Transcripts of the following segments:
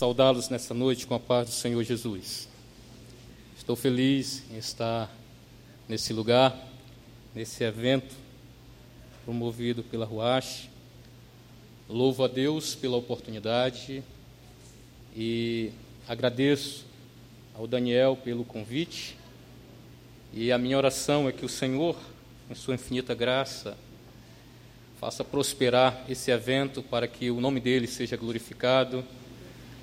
saudá-los nessa noite com a paz do Senhor Jesus. Estou feliz em estar nesse lugar, nesse evento promovido pela Ruach. Louvo a Deus pela oportunidade e agradeço ao Daniel pelo convite. E a minha oração é que o Senhor, em sua infinita graça, faça prosperar esse evento para que o nome dele seja glorificado,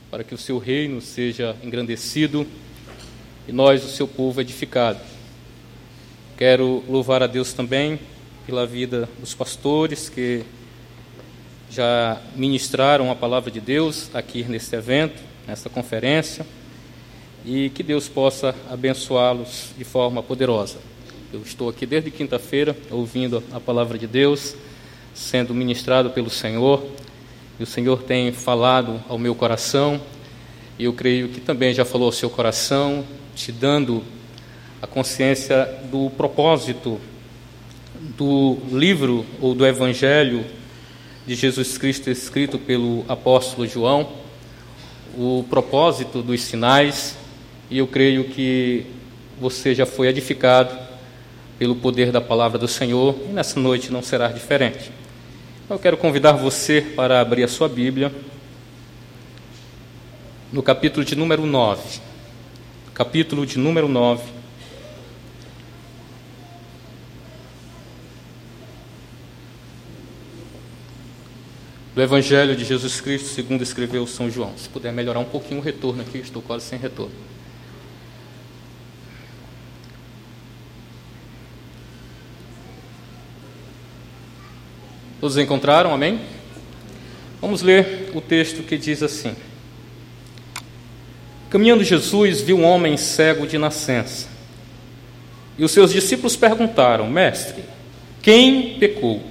para que o seu reino seja engrandecido e nós, o seu povo, edificado. Quero louvar a Deus também pela vida dos pastores que já ministraram a palavra de Deus aqui nesse evento, nessa conferência, e que Deus possa abençoá-los de forma poderosa. Eu estou aqui desde quinta-feira ouvindo a palavra de Deus sendo ministrado pelo Senhor, e o Senhor tem falado ao meu coração, e eu creio que também já falou ao seu coração, te dando a consciência do propósito do livro ou do Evangelho de Jesus Cristo escrito pelo apóstolo João, o propósito dos sinais, e eu creio que você já foi edificado pelo poder da palavra do Senhor, e nessa noite não será diferente. Eu quero convidar você para abrir a sua Bíblia no capítulo de número 9. Capítulo de número 9. Do Evangelho de Jesus Cristo, segundo escreveu São João. Se puder melhorar um pouquinho o retorno aqui, estou quase sem retorno. Todos encontraram? Amém? Vamos ler o texto que diz assim: Caminhando Jesus viu um homem cego de nascença. E os seus discípulos perguntaram: Mestre, quem pecou?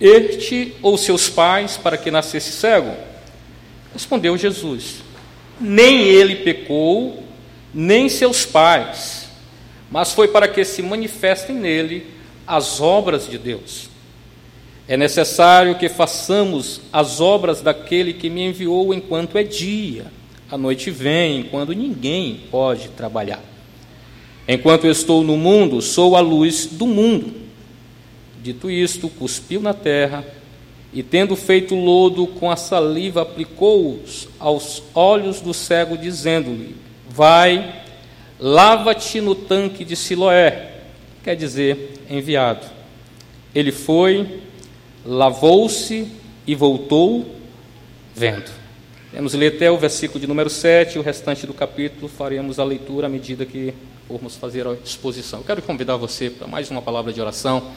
Este ou seus pais para que nascesse cego? Respondeu Jesus: Nem ele pecou, nem seus pais, mas foi para que se manifestem nele as obras de Deus. É necessário que façamos as obras daquele que me enviou enquanto é dia. A noite vem, quando ninguém pode trabalhar. Enquanto estou no mundo, sou a luz do mundo. Dito isto, cuspiu na terra e, tendo feito lodo com a saliva, aplicou-os aos olhos do cego, dizendo-lhe: Vai, lava-te no tanque de Siloé, quer dizer, enviado. Ele foi, lavou-se e voltou vendo. Vamos ler até o versículo de número 7, o restante do capítulo faremos a leitura à medida que formos fazer a exposição. Eu quero convidar você para mais uma palavra de oração.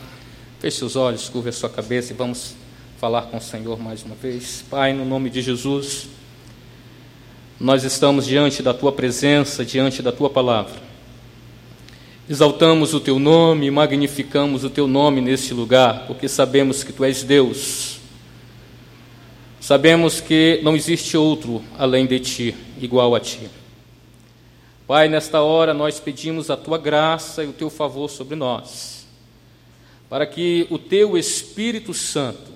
Feche seus olhos, curva a sua cabeça e vamos falar com o Senhor mais uma vez. Pai, no nome de Jesus, nós estamos diante da tua presença, diante da tua palavra. Exaltamos o teu nome e magnificamos o teu nome neste lugar, porque sabemos que tu és Deus. Sabemos que não existe outro além de ti, igual a ti. Pai, nesta hora nós pedimos a tua graça e o teu favor sobre nós, para que o teu Espírito Santo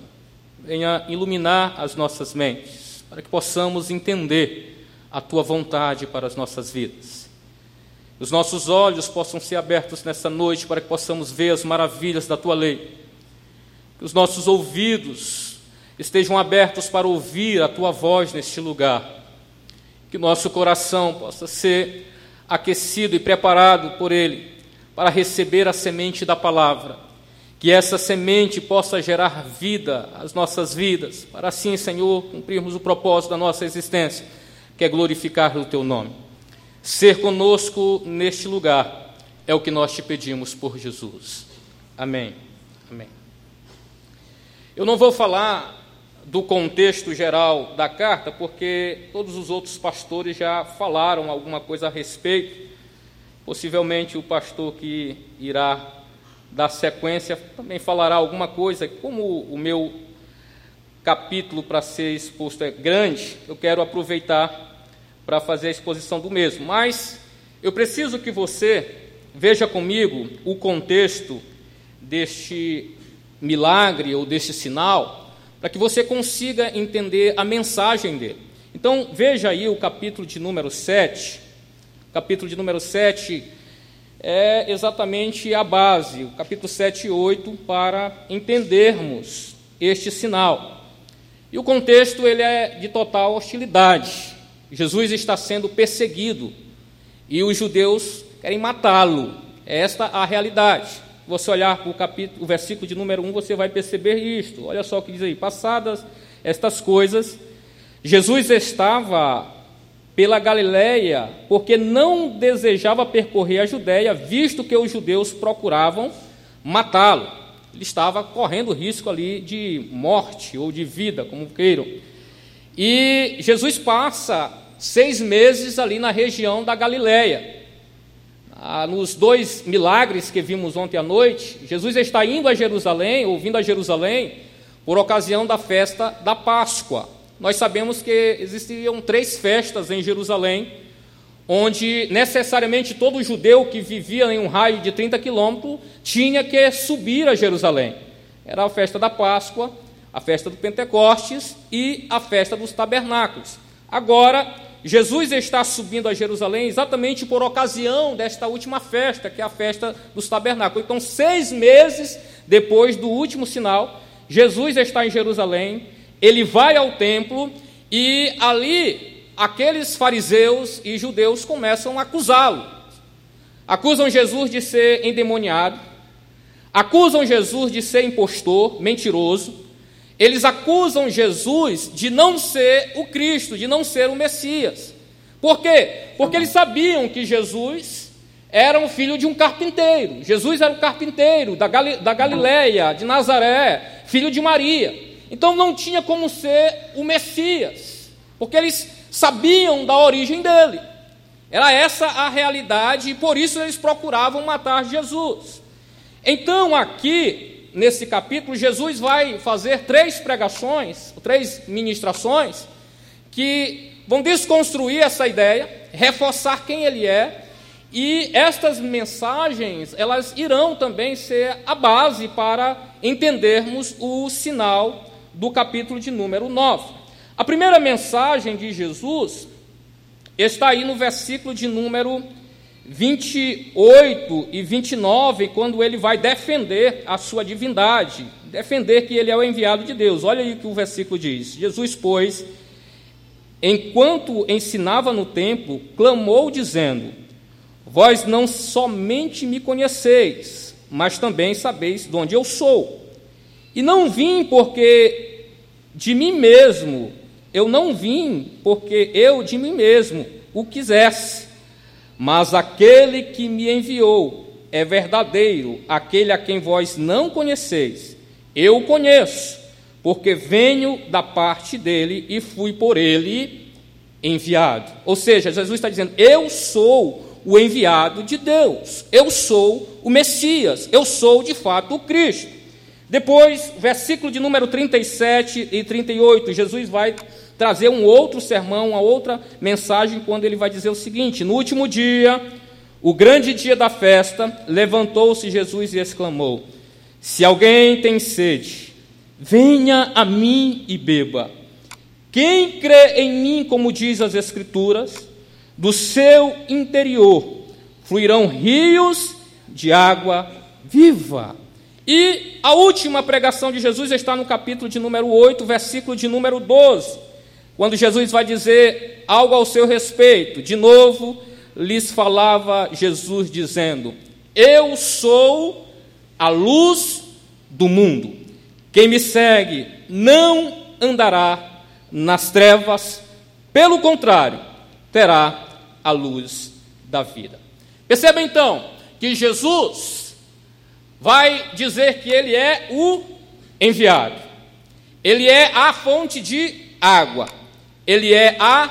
venha iluminar as nossas mentes, para que possamos entender a tua vontade para as nossas vidas os nossos olhos possam ser abertos nessa noite para que possamos ver as maravilhas da tua lei. Que os nossos ouvidos estejam abertos para ouvir a tua voz neste lugar. Que nosso coração possa ser aquecido e preparado por ele para receber a semente da palavra. Que essa semente possa gerar vida às nossas vidas, para assim, Senhor, cumprirmos o propósito da nossa existência, que é glorificar o teu nome. Ser conosco neste lugar é o que nós te pedimos por Jesus. Amém. Amém. Eu não vou falar do contexto geral da carta, porque todos os outros pastores já falaram alguma coisa a respeito. Possivelmente o pastor que irá dar sequência também falará alguma coisa. Como o meu capítulo para ser exposto é grande, eu quero aproveitar para fazer a exposição do mesmo. Mas eu preciso que você veja comigo o contexto deste milagre ou deste sinal, para que você consiga entender a mensagem dele. Então veja aí o capítulo de número 7. O capítulo de número 7 é exatamente a base, o capítulo 7 e 8, para entendermos este sinal. E o contexto ele é de total hostilidade. Jesus está sendo perseguido e os judeus querem matá-lo. É esta a realidade você olhar para o capítulo, o versículo de número 1, você vai perceber isto. Olha só o que diz aí: passadas estas coisas, Jesus estava pela Galiléia, porque não desejava percorrer a Judéia, visto que os judeus procuravam matá-lo. Ele estava correndo risco ali de morte ou de vida, como queiram. E Jesus passa seis meses ali na região da Galiléia. Ah, nos dois milagres que vimos ontem à noite, Jesus está indo a Jerusalém, ou vindo a Jerusalém, por ocasião da festa da Páscoa. Nós sabemos que existiam três festas em Jerusalém, onde necessariamente todo judeu que vivia em um raio de 30 quilômetros tinha que subir a Jerusalém. Era a festa da Páscoa, a festa do Pentecostes e a festa dos tabernáculos. Agora, Jesus está subindo a Jerusalém exatamente por ocasião desta última festa, que é a festa dos tabernáculos. Então, seis meses depois do último sinal, Jesus está em Jerusalém, ele vai ao templo e ali aqueles fariseus e judeus começam a acusá-lo. Acusam Jesus de ser endemoniado, acusam Jesus de ser impostor, mentiroso, eles acusam Jesus de não ser o Cristo, de não ser o Messias. Por quê? Porque eles sabiam que Jesus era um filho de um carpinteiro. Jesus era o carpinteiro da, Gali da Galileia, de Nazaré, filho de Maria. Então não tinha como ser o Messias, porque eles sabiam da origem dele. Era essa a realidade e por isso eles procuravam matar Jesus. Então aqui nesse capítulo, Jesus vai fazer três pregações, três ministrações, que vão desconstruir essa ideia, reforçar quem ele é, e estas mensagens, elas irão também ser a base para entendermos o sinal do capítulo de número 9. A primeira mensagem de Jesus está aí no versículo de número 28 e 29, quando ele vai defender a sua divindade, defender que ele é o enviado de Deus. Olha aí o que o versículo diz: Jesus, pois, enquanto ensinava no templo, clamou, dizendo: Vós não somente me conheceis, mas também sabeis de onde eu sou. E não vim porque de mim mesmo, eu não vim porque eu de mim mesmo o quisesse mas aquele que me enviou é verdadeiro, aquele a quem vós não conheceis. Eu o conheço, porque venho da parte dele e fui por ele enviado. Ou seja, Jesus está dizendo: Eu sou o enviado de Deus, eu sou o Messias, eu sou de fato o Cristo. Depois, versículo de número 37 e 38, Jesus vai trazer um outro sermão, uma outra mensagem, quando ele vai dizer o seguinte: No último dia, o grande dia da festa, levantou-se Jesus e exclamou: Se alguém tem sede, venha a mim e beba. Quem crê em mim, como diz as Escrituras, do seu interior fluirão rios de água viva. E a última pregação de Jesus está no capítulo de número 8, versículo de número 12 quando Jesus vai dizer algo ao seu respeito, de novo lhes falava Jesus dizendo: Eu sou a luz do mundo. Quem me segue não andará nas trevas, pelo contrário, terá a luz da vida. Perceba então que Jesus vai dizer que ele é o enviado. Ele é a fonte de água ele é a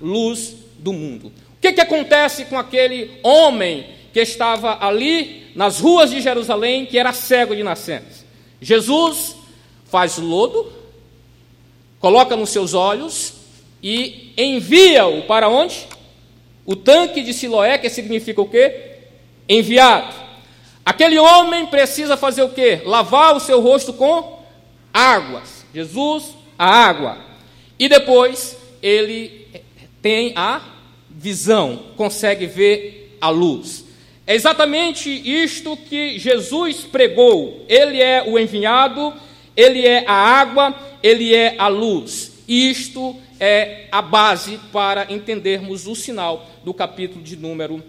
luz do mundo. O que, que acontece com aquele homem que estava ali nas ruas de Jerusalém, que era cego de nascença? Jesus faz lodo, coloca nos seus olhos e envia-o para onde? O tanque de Siloé, que significa o quê? Enviado. Aquele homem precisa fazer o quê? Lavar o seu rosto com águas. Jesus, a água. E depois ele tem a visão, consegue ver a luz. É exatamente isto que Jesus pregou. Ele é o enviado, ele é a água, ele é a luz. Isto é a base para entendermos o sinal do capítulo de número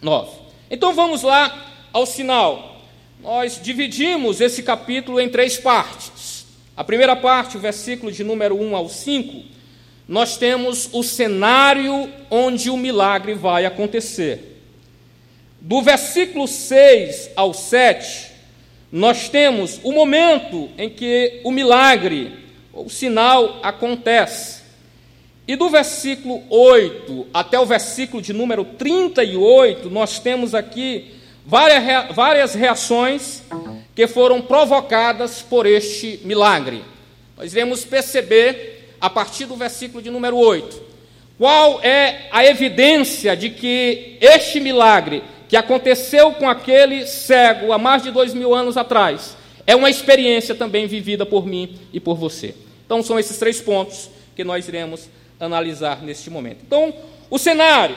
9. Então vamos lá ao sinal. Nós dividimos esse capítulo em três partes. A primeira parte, o versículo de número 1 ao 5, nós temos o cenário onde o milagre vai acontecer. Do versículo 6 ao 7, nós temos o momento em que o milagre, o sinal acontece. E do versículo 8 até o versículo de número 38, nós temos aqui várias, reações que foram provocadas por este milagre. Nós iremos perceber, a partir do versículo de número 8, qual é a evidência de que este milagre que aconteceu com aquele cego há mais de dois mil anos atrás, é uma experiência também vivida por mim e por você. Então, são esses três pontos que nós iremos analisar neste momento. Então, o cenário: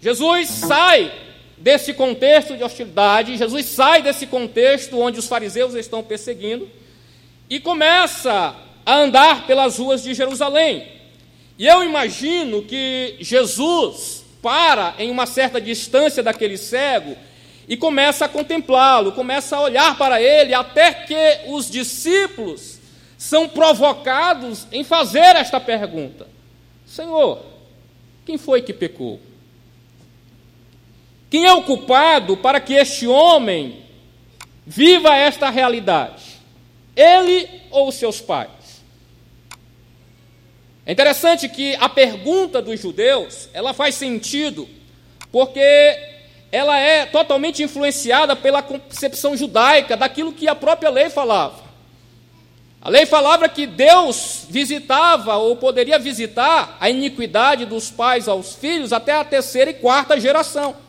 Jesus sai desse contexto de hostilidade, Jesus sai desse contexto onde os fariseus estão perseguindo e começa a andar pelas ruas de Jerusalém. E eu imagino que Jesus para em uma certa distância daquele cego e começa a contemplá-lo, começa a olhar para ele, até que os discípulos são provocados em fazer esta pergunta: Senhor, quem foi que pecou? Quem é o culpado para que este homem viva esta realidade? Ele ou seus pais? É interessante que a pergunta dos judeus, ela faz sentido, porque ela é totalmente influenciada pela concepção judaica daquilo que a própria lei falava. A lei falava que Deus visitava ou poderia visitar a iniquidade dos pais aos filhos até a terceira e quarta geração.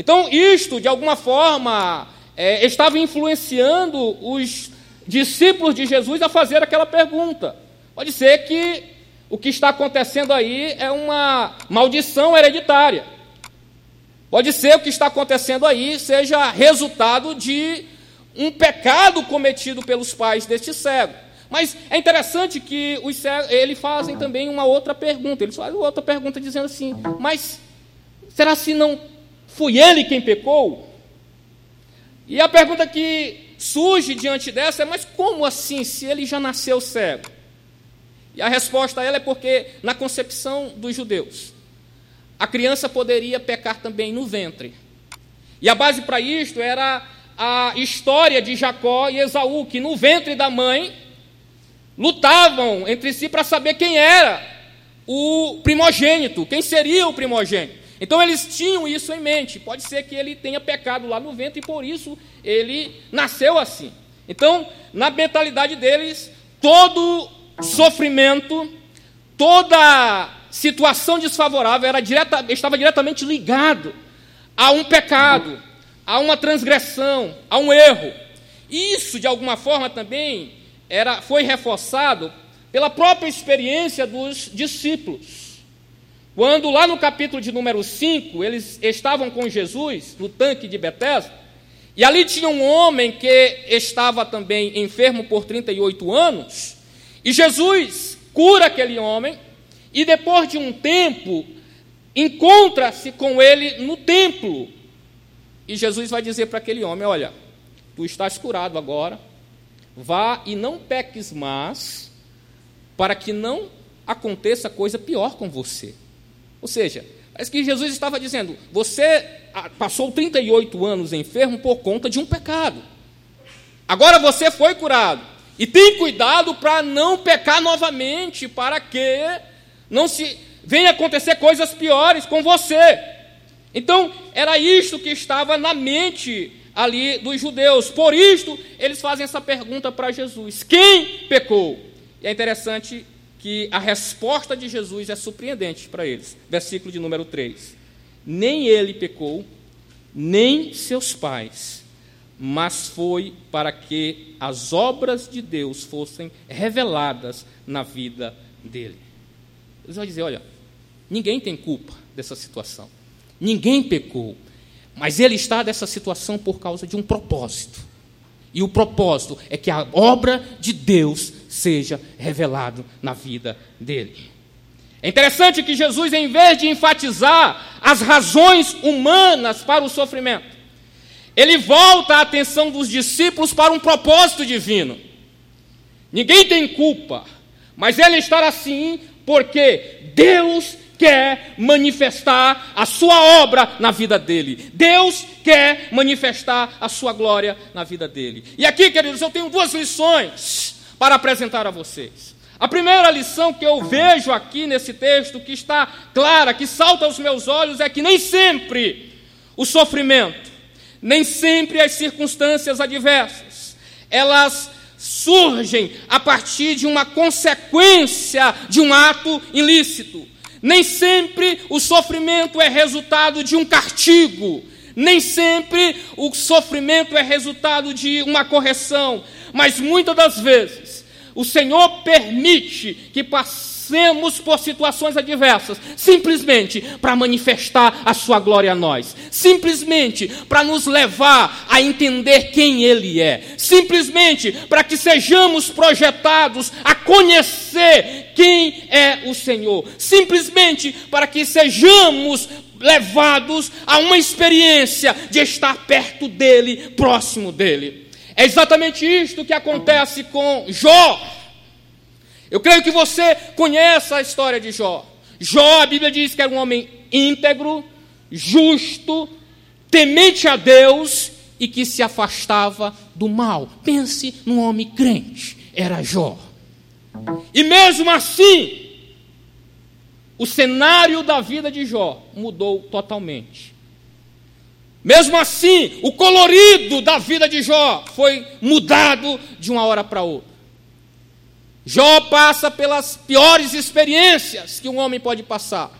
Então, isto, de alguma forma, é, estava influenciando os discípulos de Jesus a fazer aquela pergunta. Pode ser que o que está acontecendo aí é uma maldição hereditária. Pode ser o que está acontecendo aí seja resultado de um pecado cometido pelos pais deste cego. Mas é interessante que os cegos, eles fazem também uma outra pergunta. Eles fazem outra pergunta dizendo assim: Mas será se não foi ele quem pecou? E a pergunta que surge diante dessa é: Mas como assim, se ele já nasceu cego? E a resposta a ela é porque, na concepção dos judeus, a criança poderia pecar também no ventre. E a base para isto era a história de Jacó e Esaú, que no ventre da mãe lutavam entre si para saber quem era o primogênito, quem seria o primogênito. Então eles tinham isso em mente. Pode ser que ele tenha pecado lá no ventre e por isso ele nasceu assim. Então, na mentalidade deles, todo sofrimento, toda situação desfavorável era direta, estava diretamente ligado a um pecado, a uma transgressão, a um erro. Isso, de alguma forma, também era, foi reforçado pela própria experiência dos discípulos. Quando lá no capítulo de número 5, eles estavam com Jesus no tanque de Betesda, e ali tinha um homem que estava também enfermo por 38 anos, e Jesus cura aquele homem, e depois de um tempo, encontra-se com ele no templo. E Jesus vai dizer para aquele homem: Olha, tu estás curado agora, vá e não peques mais, para que não aconteça coisa pior com você. Ou seja, parece que Jesus estava dizendo: Você ah, passou 38 anos enfermo por conta de um pecado. Agora você foi curado. E tem cuidado para não pecar novamente, para que não se venha acontecer coisas piores com você. Então, era isto que estava na mente ali dos judeus. Por isto, eles fazem essa pergunta para Jesus: quem pecou? E é interessante que a resposta de Jesus é surpreendente para eles. Versículo de número 3. Nem ele pecou, nem seus pais mas foi para que as obras de Deus fossem reveladas na vida dele. Deus vai dizer: olha, ninguém tem culpa dessa situação, ninguém pecou, mas ele está nessa situação por causa de um propósito. E o propósito é que a obra de Deus seja revelado na vida dele. É interessante que Jesus, em vez de enfatizar as razões humanas para o sofrimento, ele volta a atenção dos discípulos para um propósito divino. Ninguém tem culpa, mas ele está assim porque Deus quer manifestar a sua obra na vida dele. Deus quer manifestar a sua glória na vida dele. E aqui, queridos, eu tenho duas lições para apresentar a vocês. A primeira lição que eu vejo aqui nesse texto, que está clara, que salta aos meus olhos, é que nem sempre o sofrimento, nem sempre as circunstâncias adversas, elas surgem a partir de uma consequência de um ato ilícito. Nem sempre o sofrimento é resultado de um castigo, nem sempre o sofrimento é resultado de uma correção, mas muitas das vezes o Senhor permite que passemos por situações adversas, simplesmente para manifestar a Sua glória a nós, simplesmente para nos levar a entender quem Ele é, simplesmente para que sejamos projetados a conhecer quem é o Senhor, simplesmente para que sejamos levados a uma experiência de estar perto dEle, próximo dEle. É exatamente isto que acontece com Jó. Eu creio que você conhece a história de Jó. Jó, a Bíblia diz que era um homem íntegro, justo, temente a Deus e que se afastava do mal. Pense num homem crente, era Jó. E mesmo assim, o cenário da vida de Jó mudou totalmente. Mesmo assim, o colorido da vida de Jó foi mudado de uma hora para outra. Jó passa pelas piores experiências que um homem pode passar.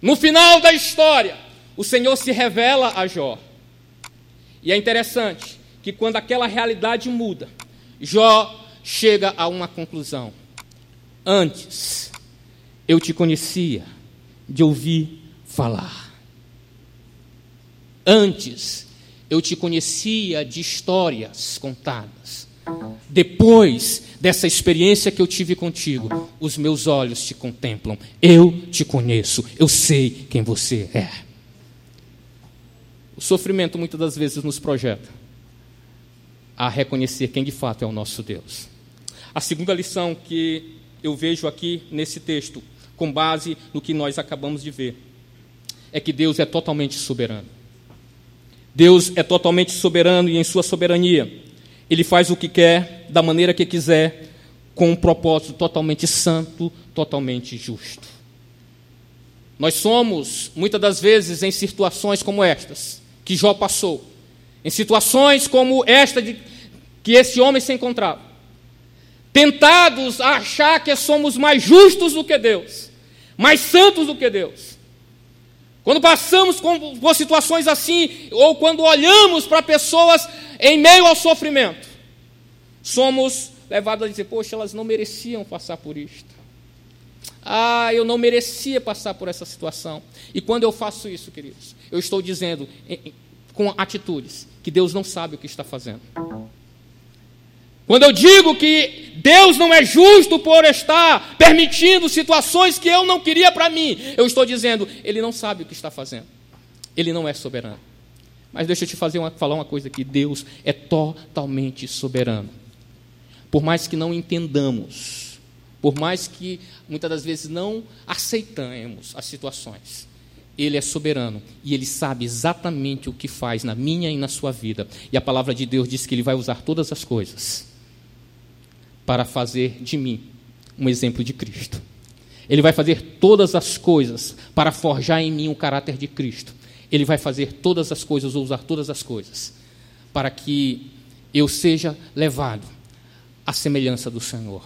No final da história, o Senhor se revela a Jó. E é interessante que quando aquela realidade muda, Jó chega a uma conclusão. Antes, eu te conhecia de ouvir falar. Antes, eu te conhecia de histórias contadas. Depois dessa experiência que eu tive contigo, os meus olhos te contemplam. Eu te conheço, eu sei quem você é. O sofrimento muitas das vezes nos projeta a reconhecer quem de fato é o nosso Deus. A segunda lição que eu vejo aqui nesse texto, com base no que nós acabamos de ver, é que Deus é totalmente soberano. Deus é totalmente soberano e em sua soberania, ele faz o que quer, da maneira que quiser, com um propósito totalmente santo, totalmente justo. Nós somos, muitas das vezes, em situações como estas, que Jó passou, em situações como esta de, que esse homem se encontrava, tentados a achar que somos mais justos do que Deus, mais santos do que Deus, quando passamos por situações assim, ou quando olhamos para pessoas em meio ao sofrimento, somos levados a dizer: Poxa, elas não mereciam passar por isto. Ah, eu não merecia passar por essa situação. E quando eu faço isso, queridos, eu estou dizendo com atitudes que Deus não sabe o que está fazendo. Quando eu digo que Deus não é justo por estar permitindo situações que eu não queria para mim, eu estou dizendo, Ele não sabe o que está fazendo. Ele não é soberano. Mas deixa eu te fazer uma, falar uma coisa aqui: Deus é totalmente soberano. Por mais que não entendamos, por mais que muitas das vezes não aceitemos as situações, ele é soberano e ele sabe exatamente o que faz na minha e na sua vida. E a palavra de Deus diz que ele vai usar todas as coisas para fazer de mim um exemplo de Cristo. Ele vai fazer todas as coisas para forjar em mim o caráter de Cristo. Ele vai fazer todas as coisas, ou usar todas as coisas, para que eu seja levado à semelhança do Senhor.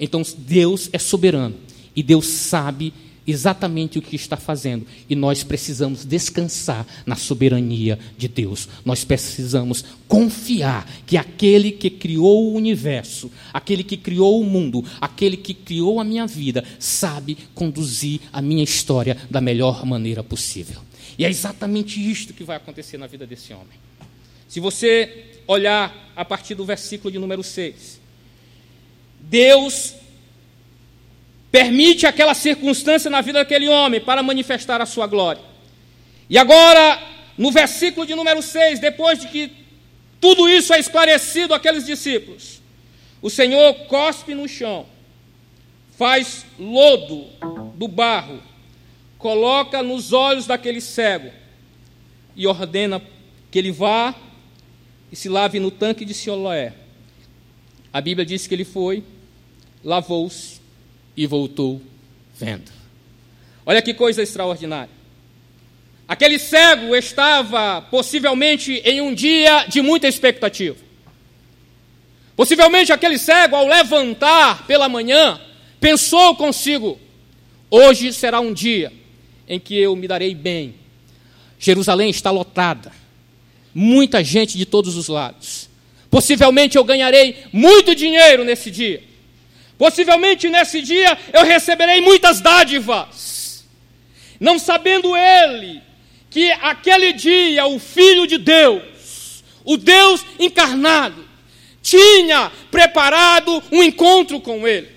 Então Deus é soberano e Deus sabe exatamente o que está fazendo. E nós precisamos descansar na soberania de Deus. Nós precisamos confiar que aquele que criou o universo, aquele que criou o mundo, aquele que criou a minha vida, sabe conduzir a minha história da melhor maneira possível. E é exatamente isto que vai acontecer na vida desse homem. Se você olhar a partir do versículo de número 6, Deus permite aquela circunstância na vida daquele homem para manifestar a sua glória. E agora, no versículo de número 6, depois de que tudo isso é esclarecido àqueles discípulos, o Senhor cospe no chão, faz lodo do barro, coloca nos olhos daquele cego e ordena que ele vá e se lave no tanque de Siloé. A Bíblia diz que ele foi, lavou-se e voltou vendo. Olha que coisa extraordinária. Aquele cego estava possivelmente em um dia de muita expectativa. Possivelmente aquele cego, ao levantar pela manhã, pensou consigo: hoje será um dia em que eu me darei bem. Jerusalém está lotada, muita gente de todos os lados. Possivelmente eu ganharei muito dinheiro nesse dia. Possivelmente nesse dia eu receberei muitas dádivas, não sabendo ele que aquele dia o Filho de Deus, o Deus encarnado, tinha preparado um encontro com ele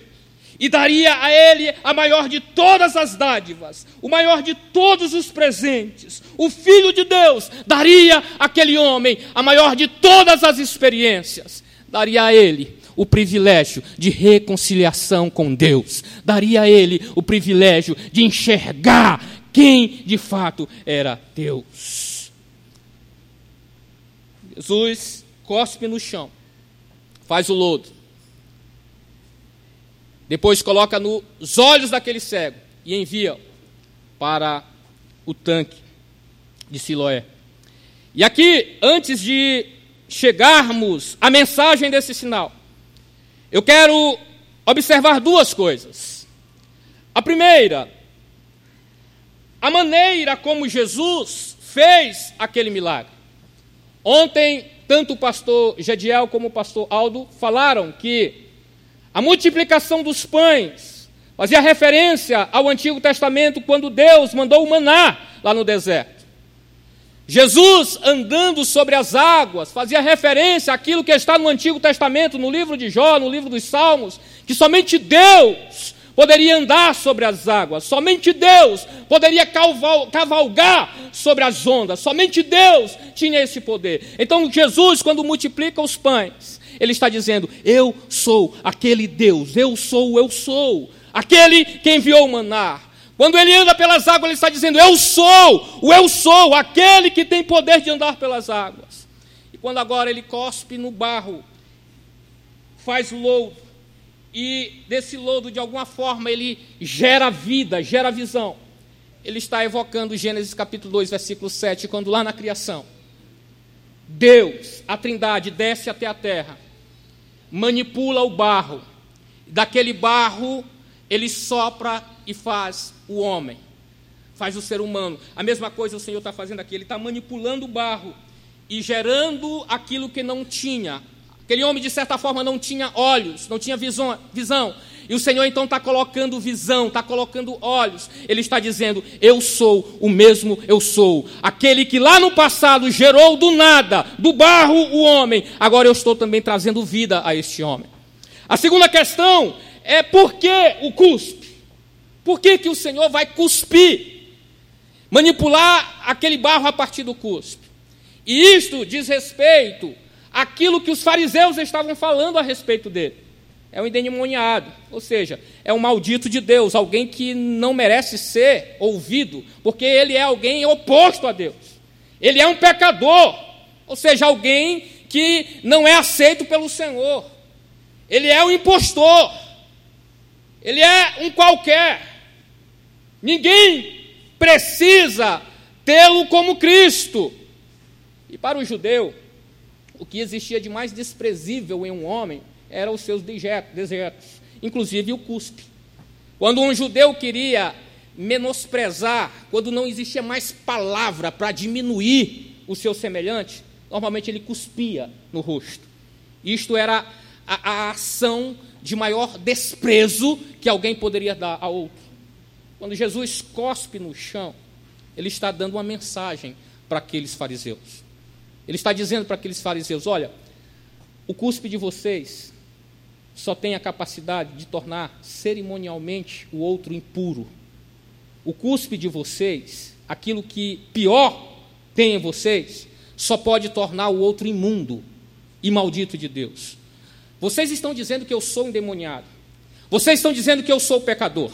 e daria a ele a maior de todas as dádivas, o maior de todos os presentes. O Filho de Deus daria àquele homem a maior de todas as experiências, daria a ele o privilégio de reconciliação com Deus, daria a ele o privilégio de enxergar quem de fato era Deus. Jesus cospe no chão, faz o lodo, depois coloca nos olhos daquele cego e envia para o tanque de Siloé. E aqui, antes de chegarmos à mensagem desse sinal, eu quero observar duas coisas. A primeira, a maneira como Jesus fez aquele milagre. Ontem, tanto o pastor Jediel como o pastor Aldo falaram que a multiplicação dos pães fazia referência ao Antigo Testamento quando Deus mandou o maná lá no deserto. Jesus andando sobre as águas fazia referência àquilo que está no Antigo Testamento, no livro de Jó, no livro dos Salmos, que somente Deus poderia andar sobre as águas, somente Deus poderia cavalgar sobre as ondas, somente Deus tinha esse poder. Então Jesus, quando multiplica os pães, ele está dizendo: Eu sou aquele Deus, eu sou, eu sou, aquele que enviou o maná, quando ele anda pelas águas, ele está dizendo: Eu sou, o eu sou, aquele que tem poder de andar pelas águas. E quando agora ele cospe no barro, faz lodo, e desse lodo, de alguma forma, ele gera vida, gera visão. Ele está evocando Gênesis capítulo 2, versículo 7, quando lá na criação, Deus, a Trindade, desce até a terra, manipula o barro, daquele barro ele sopra e faz o homem, faz o ser humano. A mesma coisa o Senhor está fazendo aqui, ele está manipulando o barro e gerando aquilo que não tinha. Aquele homem, de certa forma, não tinha olhos, não tinha visão. visão. E o Senhor então está colocando visão, está colocando olhos. Ele está dizendo: Eu sou o mesmo, eu sou. Aquele que lá no passado gerou do nada, do barro, o homem. Agora eu estou também trazendo vida a este homem. A segunda questão é por que o cuspe? Por que, que o Senhor vai cuspir? Manipular aquele barro a partir do cuspe. E isto diz respeito àquilo que os fariseus estavam falando a respeito dele. É um endemoniado, ou seja, é um maldito de Deus, alguém que não merece ser ouvido, porque ele é alguém oposto a Deus. Ele é um pecador, ou seja, alguém que não é aceito pelo Senhor. Ele é um impostor. Ele é um qualquer. Ninguém precisa tê-lo como Cristo. E para o judeu, o que existia de mais desprezível em um homem eram os seus dejetos, inclusive o cuspe. Quando um judeu queria menosprezar, quando não existia mais palavra para diminuir o seu semelhante, normalmente ele cuspia no rosto. Isto era a, a ação de maior desprezo que alguém poderia dar a outro. Quando Jesus cospe no chão, ele está dando uma mensagem para aqueles fariseus. Ele está dizendo para aqueles fariseus: olha, o cuspe de vocês só tem a capacidade de tornar cerimonialmente o outro impuro. O cuspe de vocês, aquilo que pior tem em vocês, só pode tornar o outro imundo e maldito de Deus. Vocês estão dizendo que eu sou endemoniado. Vocês estão dizendo que eu sou pecador.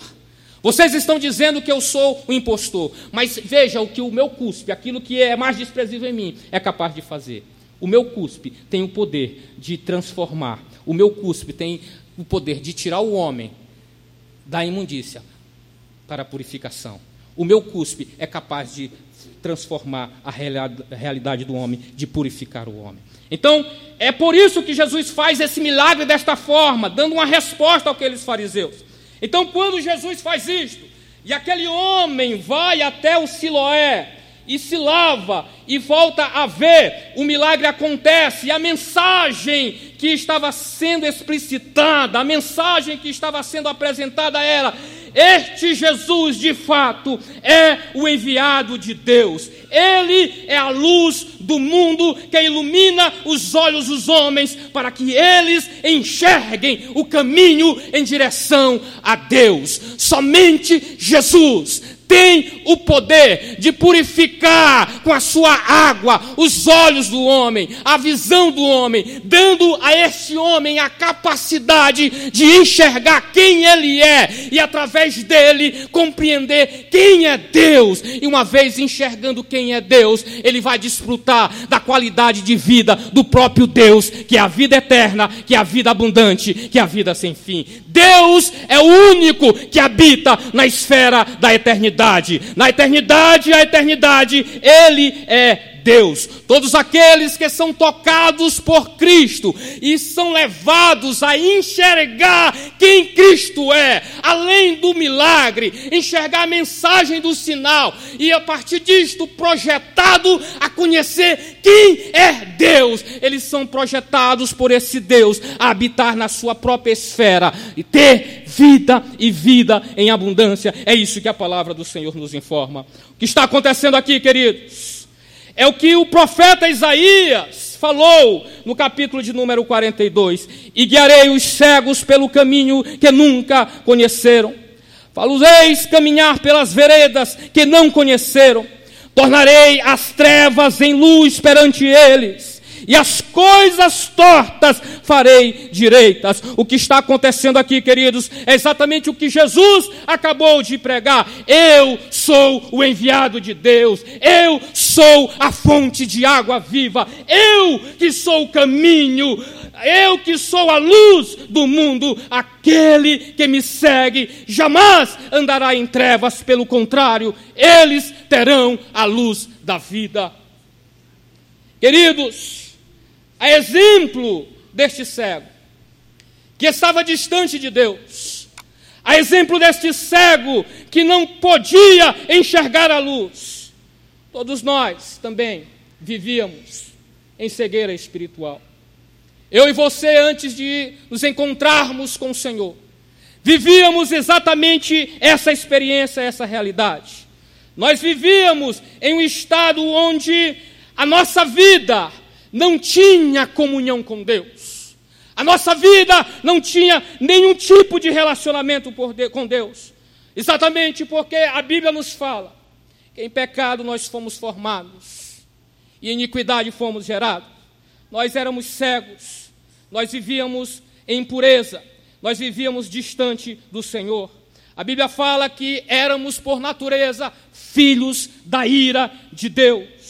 Vocês estão dizendo que eu sou o impostor. Mas veja o que o meu cuspe, aquilo que é mais desprezível em mim, é capaz de fazer. O meu cuspe tem o poder de transformar. O meu cuspe tem o poder de tirar o homem da imundícia para a purificação. O meu cuspe é capaz de transformar a realidade do homem, de purificar o homem. Então, é por isso que Jesus faz esse milagre desta forma, dando uma resposta àqueles fariseus. Então, quando Jesus faz isto, e aquele homem vai até o Siloé, e se lava e volta a ver, o milagre acontece, e a mensagem que estava sendo explicitada, a mensagem que estava sendo apresentada era: este Jesus, de fato, é o enviado de Deus. Ele é a luz do mundo que ilumina os olhos dos homens para que eles enxerguem o caminho em direção a Deus. Somente Jesus tem o poder de purificar com a sua água os olhos do homem, a visão do homem, dando a este homem a capacidade de enxergar quem ele é e através dele compreender quem é Deus. E uma vez enxergando quem é Deus, ele vai desfrutar da qualidade de vida do próprio Deus, que é a vida eterna, que é a vida abundante, que é a vida sem fim. Deus é o único que habita na esfera da eternidade. Na eternidade, a eternidade, Ele é Deus. Todos aqueles que são tocados por Cristo e são levados a enxergar quem Cristo é, além do milagre, enxergar a mensagem do sinal e a partir disto projetado a conhecer quem é Deus. Eles são projetados por esse Deus a habitar na sua própria esfera e ter vida e vida em abundância. É isso que a palavra do Senhor nos informa. O que está acontecendo aqui, queridos? É o que o profeta Isaías falou no capítulo de número 42. E guiarei os cegos pelo caminho que nunca conheceram. Falureis caminhar pelas veredas que não conheceram. Tornarei as trevas em luz perante eles e as coisas tortas farei direitas. O que está acontecendo aqui, queridos, é exatamente o que Jesus acabou de pregar. Eu sou o enviado de Deus, eu sou a fonte de água viva, eu que sou o caminho, eu que sou a luz do mundo, aquele que me segue jamais andará em trevas, pelo contrário, eles terão a luz da vida. Queridos, a exemplo deste cego, que estava distante de Deus, a exemplo deste cego que não podia enxergar a luz, todos nós também vivíamos em cegueira espiritual. Eu e você, antes de nos encontrarmos com o Senhor, vivíamos exatamente essa experiência, essa realidade. Nós vivíamos em um estado onde a nossa vida não tinha comunhão com Deus. A nossa vida não tinha nenhum tipo de relacionamento com Deus. Exatamente porque a Bíblia nos fala que em pecado nós fomos formados e em iniquidade fomos gerados. Nós éramos cegos, nós vivíamos em impureza, nós vivíamos distante do Senhor. A Bíblia fala que éramos por natureza filhos da ira de Deus.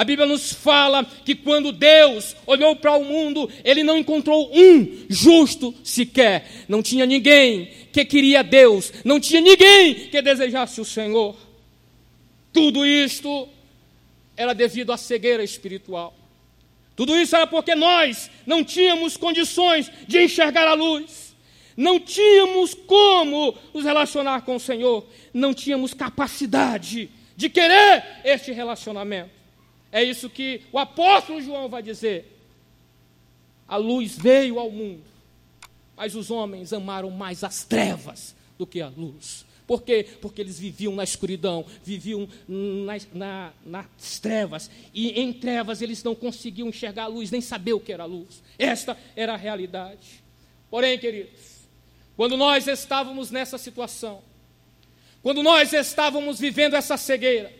A Bíblia nos fala que quando Deus olhou para o mundo, ele não encontrou um justo sequer. Não tinha ninguém que queria Deus, não tinha ninguém que desejasse o Senhor. Tudo isto era devido à cegueira espiritual. Tudo isso era porque nós não tínhamos condições de enxergar a luz. não tínhamos como nos relacionar com o Senhor, não tínhamos capacidade de querer este relacionamento. É isso que o apóstolo João vai dizer. A luz veio ao mundo, mas os homens amaram mais as trevas do que a luz. Por quê? Porque eles viviam na escuridão, viviam nas, na, nas trevas, e em trevas eles não conseguiam enxergar a luz, nem saber o que era a luz. Esta era a realidade. Porém, queridos, quando nós estávamos nessa situação, quando nós estávamos vivendo essa cegueira,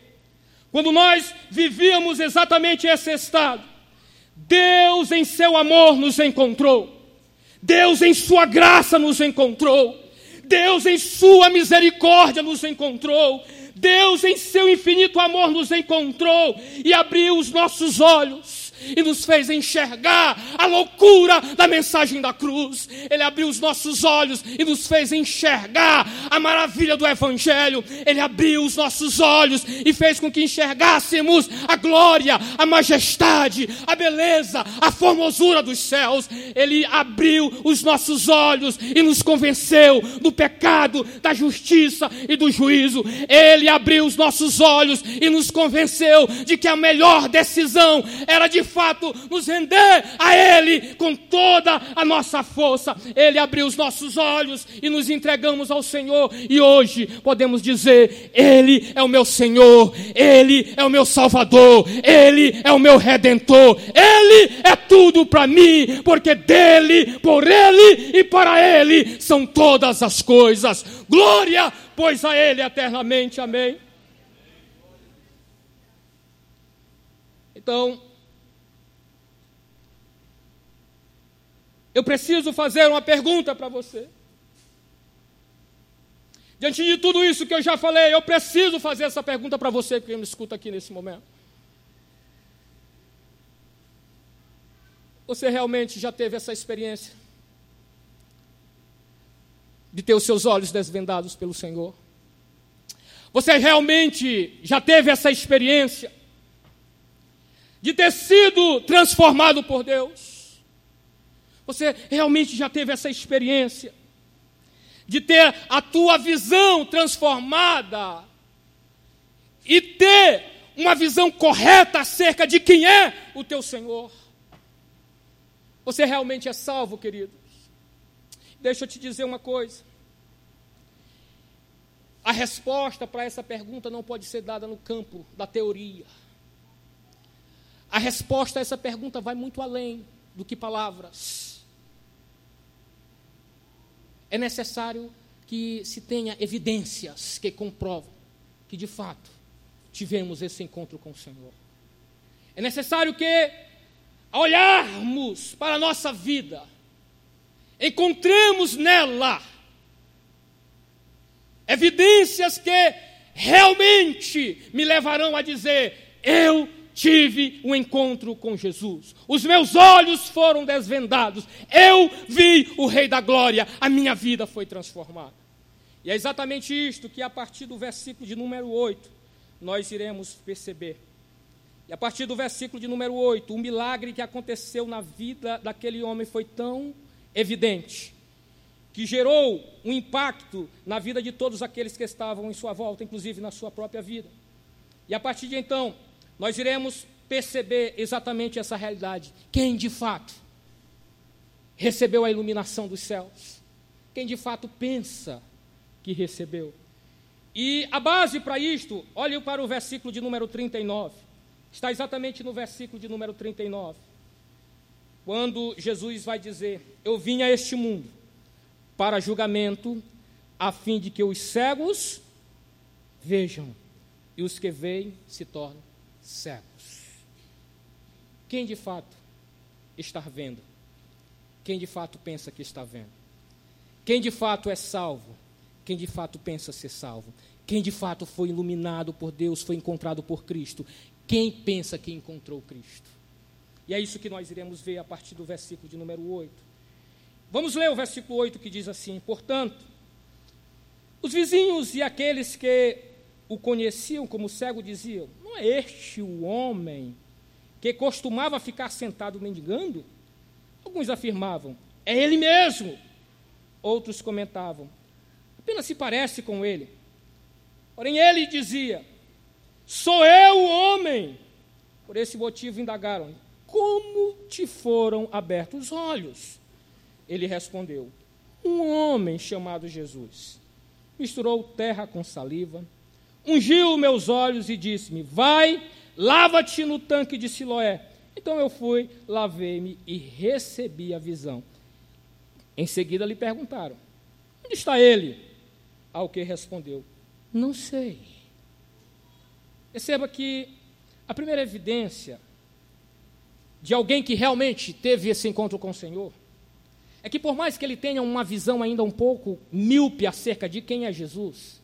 quando nós vivíamos exatamente esse estado, Deus, em seu amor, nos encontrou, Deus, em sua graça, nos encontrou. Deus, em Sua misericórdia, nos encontrou. Deus, em seu infinito amor, nos encontrou e abriu os nossos olhos e nos fez enxergar a loucura da mensagem da cruz. Ele abriu os nossos olhos e nos fez enxergar a maravilha do Evangelho. Ele abriu os nossos olhos e fez com que enxergássemos a glória, a majestade, a beleza, a formosura dos céus. Ele abriu os nossos olhos e nos convenceu do pecado, da justiça e do juízo. Ele abriu os nossos olhos e nos convenceu de que a melhor decisão era de fato nos render a Ele com toda a nossa força. Ele abriu os nossos olhos e nos entregamos ao Senhor. E hoje podemos dizer: Ele é o meu Senhor, Ele é o meu Salvador, Ele é o meu Redentor, Ele é tudo para mim, porque dele, por Ele e para Ele são todas as coisas. Glória, pois a Ele eternamente. Amém. Então, Eu preciso fazer uma pergunta para você. Diante de tudo isso que eu já falei, eu preciso fazer essa pergunta para você que me escuta aqui nesse momento. Você realmente já teve essa experiência de ter os seus olhos desvendados pelo Senhor? Você realmente já teve essa experiência de ter sido transformado por Deus? Você realmente já teve essa experiência de ter a tua visão transformada e ter uma visão correta acerca de quem é o teu Senhor? Você realmente é salvo, queridos? Deixa eu te dizer uma coisa. A resposta para essa pergunta não pode ser dada no campo da teoria. A resposta a essa pergunta vai muito além do que palavras é necessário que se tenha evidências que comprovam que de fato tivemos esse encontro com o Senhor. É necessário que, ao olharmos para a nossa vida, encontremos nela evidências que realmente me levarão a dizer: eu tive um encontro com Jesus. Os meus olhos foram desvendados. Eu vi o Rei da Glória. A minha vida foi transformada. E é exatamente isto que, a partir do versículo de número 8, nós iremos perceber. E a partir do versículo de número 8, o milagre que aconteceu na vida daquele homem foi tão evidente que gerou um impacto na vida de todos aqueles que estavam em sua volta, inclusive na sua própria vida. E a partir de então, nós iremos perceber exatamente essa realidade. Quem de fato recebeu a iluminação dos céus? Quem de fato pensa que recebeu? E a base para isto, olhe para o versículo de número 39. Está exatamente no versículo de número 39. Quando Jesus vai dizer: Eu vim a este mundo para julgamento, a fim de que os cegos vejam e os que veem se tornem cegos. Quem de fato está vendo? Quem de fato pensa que está vendo? Quem de fato é salvo? Quem de fato pensa ser salvo? Quem de fato foi iluminado por Deus, foi encontrado por Cristo? Quem pensa que encontrou Cristo? E é isso que nós iremos ver a partir do versículo de número 8. Vamos ler o versículo 8 que diz assim: Portanto, os vizinhos e aqueles que o conheciam como cego diziam: Não é este o homem que costumava ficar sentado mendigando? Alguns afirmavam: É ele mesmo. Outros comentavam: apenas se parece com ele. Porém, ele dizia: Sou eu o homem. Por esse motivo indagaram: Como te foram abertos os olhos? Ele respondeu: Um homem chamado Jesus misturou terra com saliva, ungiu meus olhos e disse-me: Vai, lava-te no tanque de Siloé. Então eu fui, lavei-me e recebi a visão. Em seguida lhe perguntaram: Onde está ele? Ao que respondeu: Não sei. Perceba que a primeira evidência de alguém que realmente teve esse encontro com o Senhor é que, por mais que ele tenha uma visão ainda um pouco míope acerca de quem é Jesus,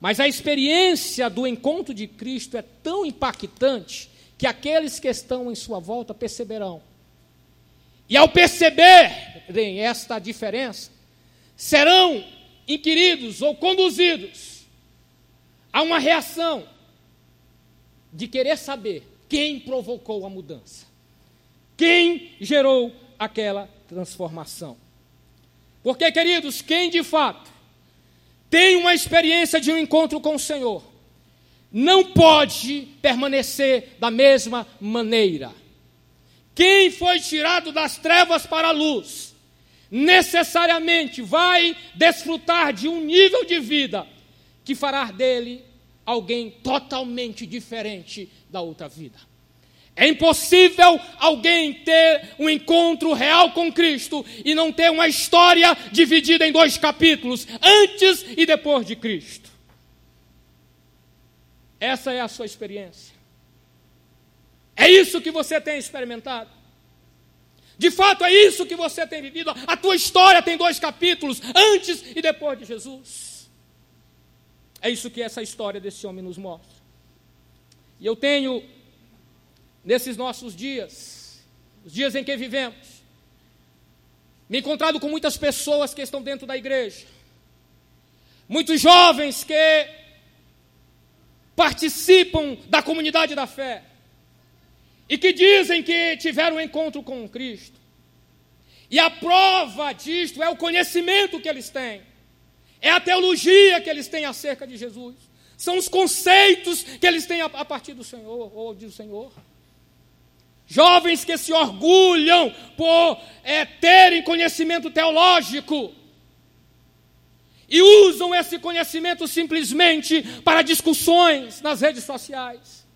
mas a experiência do encontro de Cristo é tão impactante que aqueles que estão em sua volta perceberão. E ao perceberem esta diferença, serão inquiridos ou conduzidos a uma reação de querer saber quem provocou a mudança, quem gerou aquela transformação. Porque, queridos, quem de fato tem uma experiência de um encontro com o Senhor, não pode permanecer da mesma maneira. Quem foi tirado das trevas para a luz, necessariamente vai desfrutar de um nível de vida que fará dele alguém totalmente diferente da outra vida. É impossível alguém ter um encontro real com Cristo e não ter uma história dividida em dois capítulos, antes e depois de Cristo. Essa é a sua experiência. É isso que você tem experimentado. De fato, é isso que você tem vivido. A tua história tem dois capítulos, antes e depois de Jesus. É isso que essa história desse homem nos mostra. E eu tenho nesses nossos dias, os dias em que vivemos, me encontrado com muitas pessoas que estão dentro da igreja, muitos jovens que participam da comunidade da fé e que dizem que tiveram um encontro com Cristo. E a prova disto é o conhecimento que eles têm, é a teologia que eles têm acerca de Jesus, são os conceitos que eles têm a, partir do Senhor, ou do Senhor. Jovens que se orgulham por é, terem conhecimento teológico e usam esse conhecimento simplesmente para discussões nas redes sociais.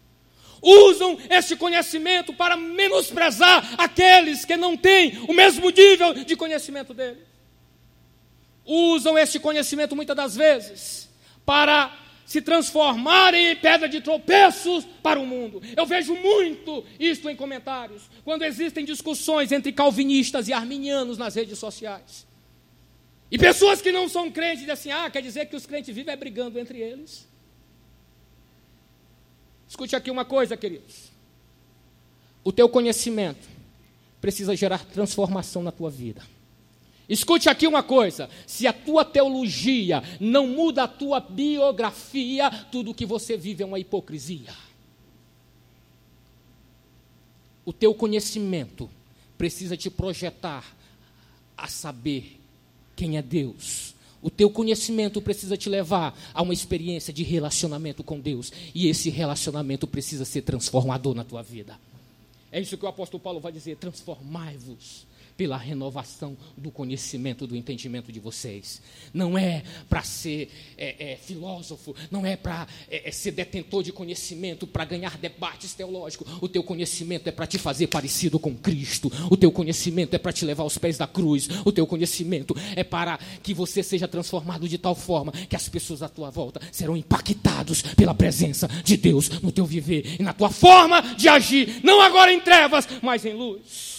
Usam esse conhecimento para menosprezar aqueles que não têm o mesmo nível de conhecimento dele. Usam esse conhecimento muitas das vezes para se transformarem em pedra de tropeços para o mundo. Eu vejo muito isto em comentários, quando existem discussões entre calvinistas e arminianos nas redes sociais. E pessoas que não são crentes dizem assim: ah, quer dizer que os crentes vivem é brigando entre eles. Escute aqui uma coisa, queridos. O teu conhecimento precisa gerar transformação na tua vida. Escute aqui uma coisa: se a tua teologia não muda a tua biografia, tudo que você vive é uma hipocrisia. O teu conhecimento precisa te projetar a saber quem é Deus. O teu conhecimento precisa te levar a uma experiência de relacionamento com Deus. E esse relacionamento precisa ser transformador na tua vida. É isso que o apóstolo Paulo vai dizer: transformai-vos pela renovação do conhecimento, do entendimento de vocês. Não é para ser é, é, filósofo, não é para é, é, ser detentor de conhecimento, para ganhar debates teológicos. O teu conhecimento é para te fazer parecido com Cristo. O teu conhecimento é para te levar aos pés da cruz. O teu conhecimento é para que você seja transformado de tal forma que as pessoas à tua volta serão impactados pela presença de Deus no teu viver e na tua forma de agir, não agora em trevas, mas em luz.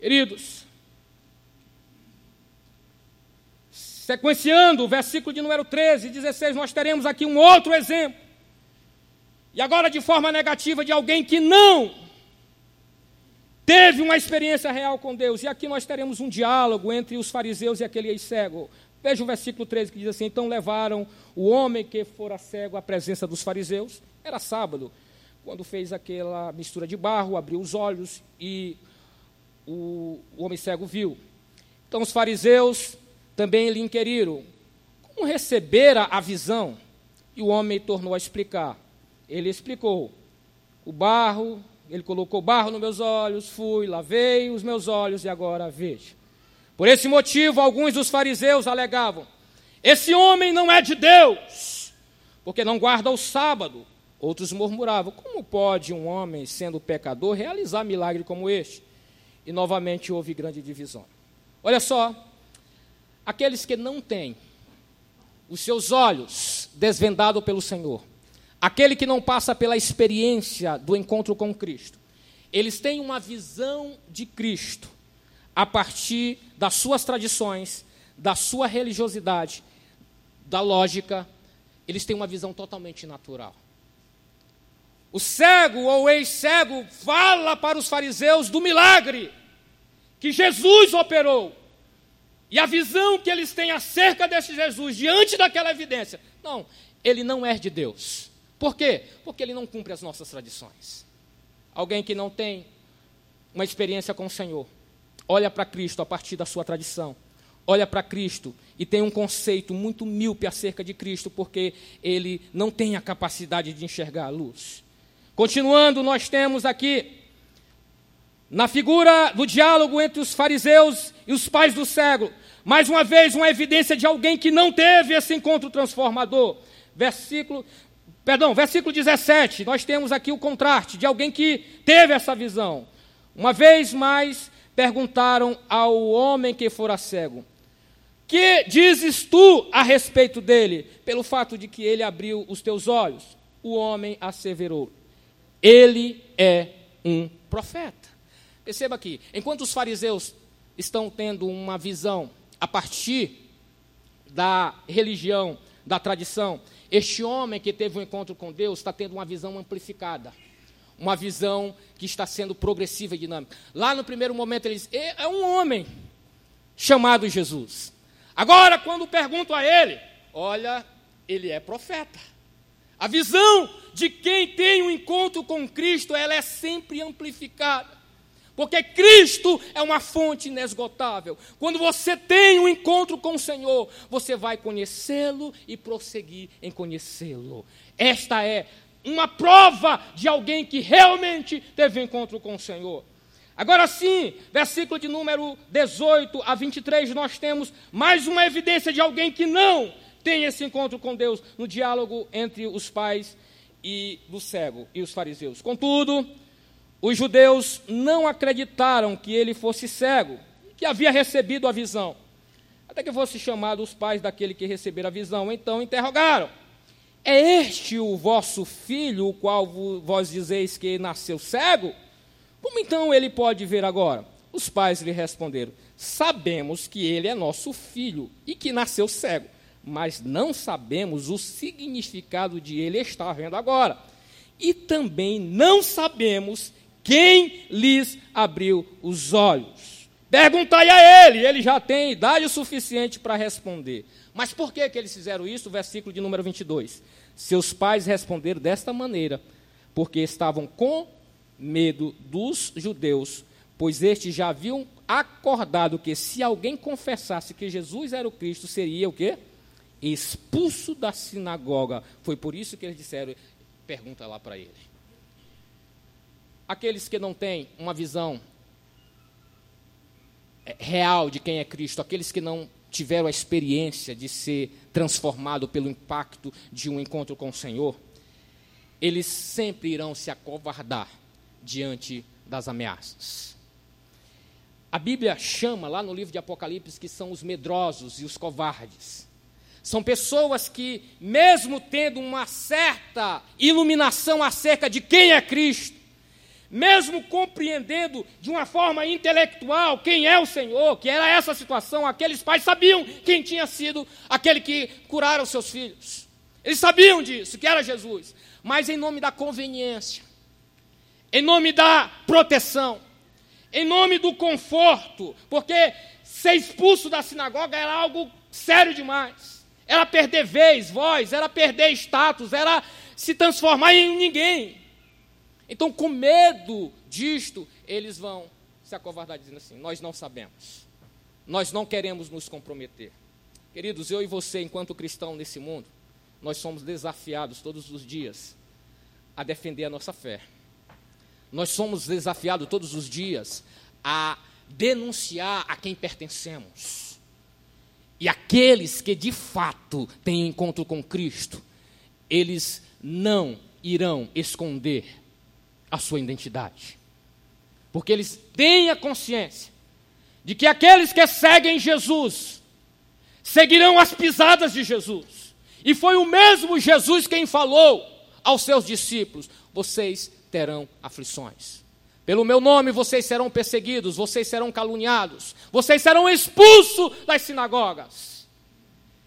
Queridos, sequenciando o versículo de número 13 e 16, nós teremos aqui um outro exemplo. E agora de forma negativa de alguém que não teve uma experiência real com Deus. E aqui nós teremos um diálogo entre os fariseus e aquele ex-cego. Veja o versículo 13 que diz assim: Então levaram o homem que fora cego à presença dos fariseus. Era sábado, quando fez aquela mistura de barro, abriu os olhos e o, o homem cego viu. Então os fariseus também lhe inquiriram como recebera a visão. E o homem tornou a explicar. Ele explicou: o barro, ele colocou barro nos meus olhos, fui, lavei os meus olhos e agora vejo. Por esse motivo, alguns dos fariseus alegavam: esse homem não é de Deus, porque não guarda o sábado. Outros murmuravam: como pode um homem, sendo pecador, realizar milagre como este? E novamente houve grande divisão. Olha só, aqueles que não têm os seus olhos desvendados pelo Senhor, aquele que não passa pela experiência do encontro com Cristo, eles têm uma visão de Cristo a partir das suas tradições, da sua religiosidade, da lógica, eles têm uma visão totalmente natural. O cego ou ex-cego fala para os fariseus do milagre que Jesus operou. E a visão que eles têm acerca desse Jesus, diante daquela evidência, não, ele não é de Deus. Por quê? Porque ele não cumpre as nossas tradições. Alguém que não tem uma experiência com o Senhor, olha para Cristo a partir da sua tradição, olha para Cristo e tem um conceito muito míope acerca de Cristo, porque ele não tem a capacidade de enxergar a luz. Continuando, nós temos aqui, na figura do diálogo entre os fariseus e os pais do cego, mais uma vez, uma evidência de alguém que não teve esse encontro transformador. Versículo, perdão, versículo 17, nós temos aqui o contraste de alguém que teve essa visão. Uma vez mais, perguntaram ao homem que fora cego: Que dizes tu a respeito dele? Pelo fato de que ele abriu os teus olhos. O homem asseverou: Ele é um profeta. Perceba aqui, enquanto os fariseus estão tendo uma visão a partir da religião, da tradição, este homem que teve um encontro com Deus está tendo uma visão amplificada, uma visão que está sendo progressiva e dinâmica. Lá no primeiro momento ele diz: é, um homem chamado Jesus. Agora, quando pergunto a ele, olha, ele é profeta. A visão de quem tem um encontro com Cristo, ela é sempre amplificada. Porque Cristo é uma fonte inesgotável. Quando você tem um encontro com o Senhor, você vai conhecê-lo e prosseguir em conhecê-lo. Esta é uma prova de alguém que realmente teve um encontro com o Senhor. Agora sim, versículo de número 18 a 23, nós temos mais uma evidência de alguém que não tem esse encontro com Deus no diálogo entre os pais e do cego e os fariseus. Contudo, os judeus não acreditaram que ele fosse cego, que havia recebido a visão. Até que fosse chamado os pais daquele que recebera a visão. Então interrogaram: É este o vosso filho, o qual vós dizeis que nasceu cego? Como então ele pode ver agora? Os pais lhe responderam: Sabemos que ele é nosso filho e que nasceu cego, mas não sabemos o significado de ele estar vendo agora. E também não sabemos quem lhes abriu os olhos? Perguntai a ele, ele já tem idade suficiente para responder. Mas por que, que eles fizeram isso? Versículo de número 22. Seus pais responderam desta maneira, porque estavam com medo dos judeus, pois estes já haviam acordado que se alguém confessasse que Jesus era o Cristo, seria o quê? Expulso da sinagoga. Foi por isso que eles disseram, pergunta lá para ele aqueles que não têm uma visão é, real de quem é Cristo, aqueles que não tiveram a experiência de ser transformado pelo impacto de um encontro com o Senhor, eles sempre irão se acovardar diante das ameaças. A Bíblia chama lá no livro de Apocalipse que são os medrosos e os covardes. São pessoas que, mesmo tendo uma certa iluminação acerca de quem é Cristo, mesmo compreendendo de uma forma intelectual quem é o Senhor, que era essa situação, aqueles pais sabiam quem tinha sido aquele que curara os seus filhos. Eles sabiam disso, que era Jesus. Mas em nome da conveniência, em nome da proteção, em nome do conforto, porque ser expulso da sinagoga era algo sério demais. Era perder vez, voz, era perder status, era se transformar em ninguém. Então, com medo disto, eles vão se acovardar dizendo assim: Nós não sabemos. nós não queremos nos comprometer. Queridos, eu e você, enquanto cristão nesse mundo, nós somos desafiados todos os dias a defender a nossa fé. Nós somos desafiados todos os dias a denunciar a quem pertencemos. E aqueles que de fato têm encontro com Cristo, eles não irão esconder a sua identidade. Porque eles têm a consciência de que aqueles que seguem Jesus seguirão as pisadas de Jesus. E foi o mesmo Jesus quem falou aos seus discípulos: vocês terão aflições. Pelo meu nome vocês serão perseguidos, vocês serão caluniados, vocês serão expulsos das sinagogas.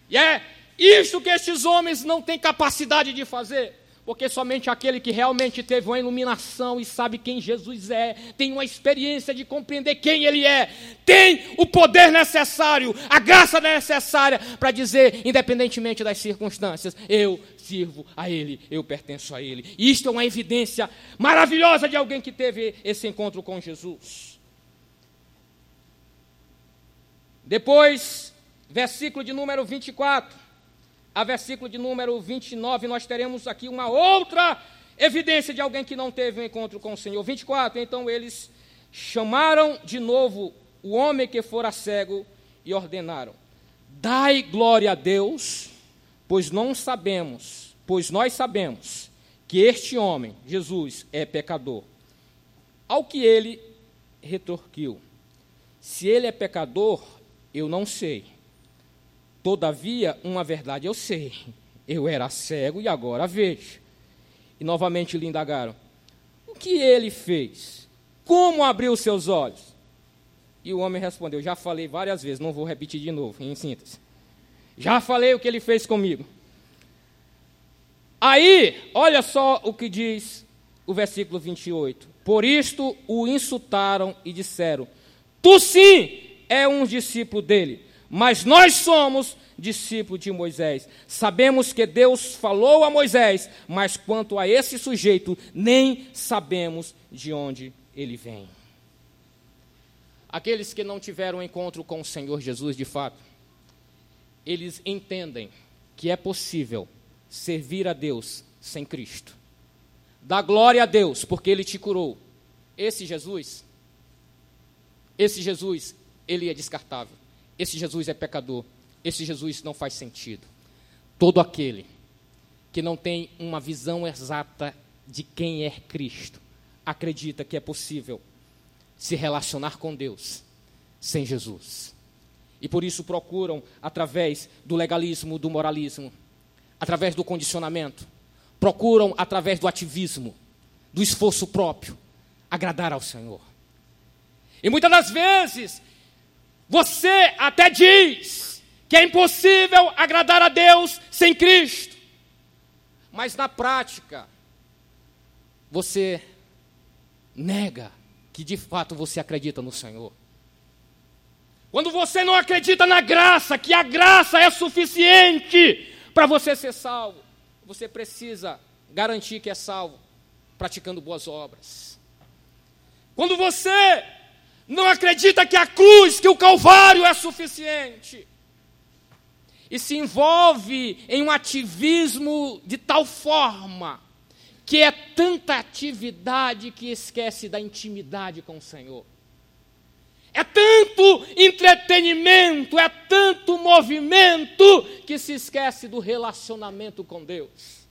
E é isto que estes homens não têm capacidade de fazer. Porque somente aquele que realmente teve uma iluminação e sabe quem Jesus é, tem uma experiência de compreender quem Ele é, tem o poder necessário, a graça necessária para dizer, independentemente das circunstâncias, eu sirvo a Ele, eu pertenço a Ele. Isto é uma evidência maravilhosa de alguém que teve esse encontro com Jesus. Depois, versículo de número 24 a versículo de número 29, nós teremos aqui uma outra evidência de alguém que não teve um encontro com o Senhor. 24, então eles chamaram de novo o homem que fora cego e ordenaram: Dai glória a Deus, pois não sabemos, pois nós sabemos que este homem, Jesus, é pecador. Ao que ele retorquiu: Se ele é pecador, eu não sei. Todavia, uma verdade eu sei: eu era cego e agora vejo. E novamente lhe indagaram: O que ele fez? Como abriu seus olhos? E o homem respondeu: Já falei várias vezes, não vou repetir de novo, em síntese. Já falei o que ele fez comigo. Aí, olha só o que diz o versículo 28. Por isto o insultaram e disseram: Tu sim é um discípulo dele mas nós somos discípulos de Moisés. Sabemos que Deus falou a Moisés, mas quanto a esse sujeito, nem sabemos de onde ele vem. Aqueles que não tiveram encontro com o Senhor Jesus de fato, eles entendem que é possível servir a Deus sem Cristo. Dá glória a Deus, porque Ele te curou. Esse Jesus, esse Jesus, ele é descartável. Esse Jesus é pecador. Esse Jesus não faz sentido. Todo aquele que não tem uma visão exata de quem é Cristo acredita que é possível se relacionar com Deus sem Jesus. E por isso procuram, através do legalismo, do moralismo, através do condicionamento, procuram, através do ativismo, do esforço próprio, agradar ao Senhor. E muitas das vezes você até diz que é impossível agradar a Deus sem Cristo. Mas na prática, você nega que de fato você acredita no Senhor. Quando você não acredita na graça, que a graça é suficiente para você ser salvo, você precisa garantir que é salvo praticando boas obras. Quando você não acredita que a cruz, que o Calvário é suficiente. E se envolve em um ativismo de tal forma que é tanta atividade que esquece da intimidade com o Senhor. É tanto entretenimento, é tanto movimento que se esquece do relacionamento com Deus.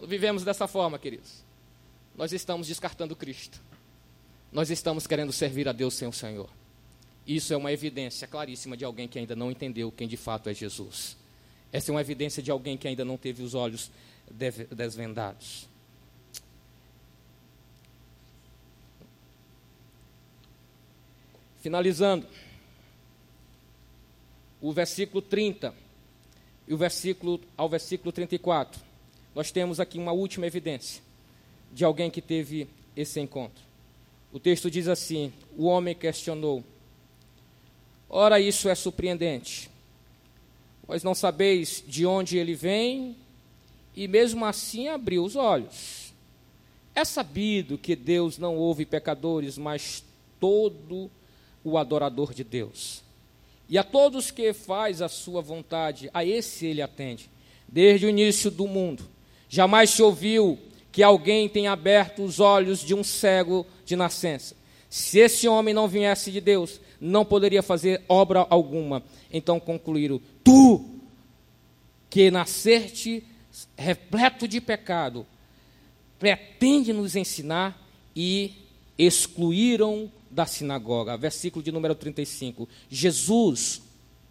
Vivemos dessa forma, queridos, nós estamos descartando Cristo nós estamos querendo servir a Deus sem o Senhor. Isso é uma evidência claríssima de alguém que ainda não entendeu quem de fato é Jesus. Essa é uma evidência de alguém que ainda não teve os olhos desvendados. Finalizando, o versículo 30 e o versículo ao versículo 34. Nós temos aqui uma última evidência de alguém que teve esse encontro. O texto diz assim: O homem questionou. Ora, isso é surpreendente. Pois não sabeis de onde ele vem, e mesmo assim abriu os olhos. É sabido que Deus não ouve pecadores, mas todo o adorador de Deus. E a todos que faz a sua vontade, a esse ele atende. Desde o início do mundo, jamais se ouviu que alguém tenha aberto os olhos de um cego de nascença. Se esse homem não viesse de Deus, não poderia fazer obra alguma. Então concluíram: Tu, que nasceste repleto de pecado, pretende nos ensinar e excluíram da sinagoga. Versículo de número 35. Jesus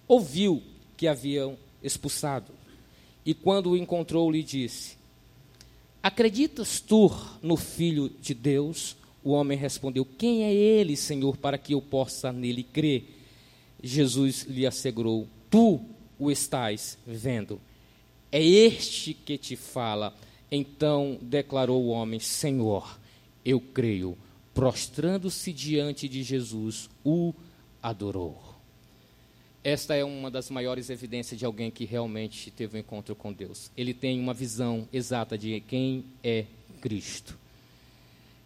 ouviu que haviam expulsado e quando o encontrou lhe disse: Acreditas tu no Filho de Deus? O homem respondeu: Quem é ele, Senhor, para que eu possa nele crer? Jesus lhe assegurou: Tu o estás vendo. É este que te fala. Então declarou o homem: Senhor, eu creio. Prostrando-se diante de Jesus, o adorou. Esta é uma das maiores evidências de alguém que realmente teve um encontro com Deus. Ele tem uma visão exata de quem é Cristo.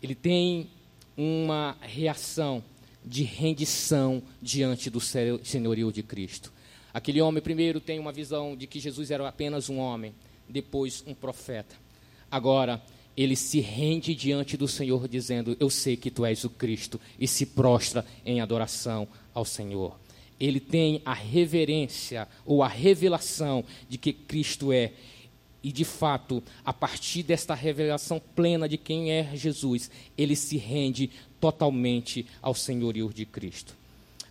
Ele tem uma reação de rendição diante do senhorio de Cristo. Aquele homem primeiro tem uma visão de que Jesus era apenas um homem, depois um profeta. Agora, ele se rende diante do Senhor, dizendo: Eu sei que tu és o Cristo, e se prostra em adoração ao Senhor. Ele tem a reverência ou a revelação de que Cristo é. E de fato, a partir desta revelação plena de quem é Jesus, ele se rende totalmente ao senhorio de Cristo.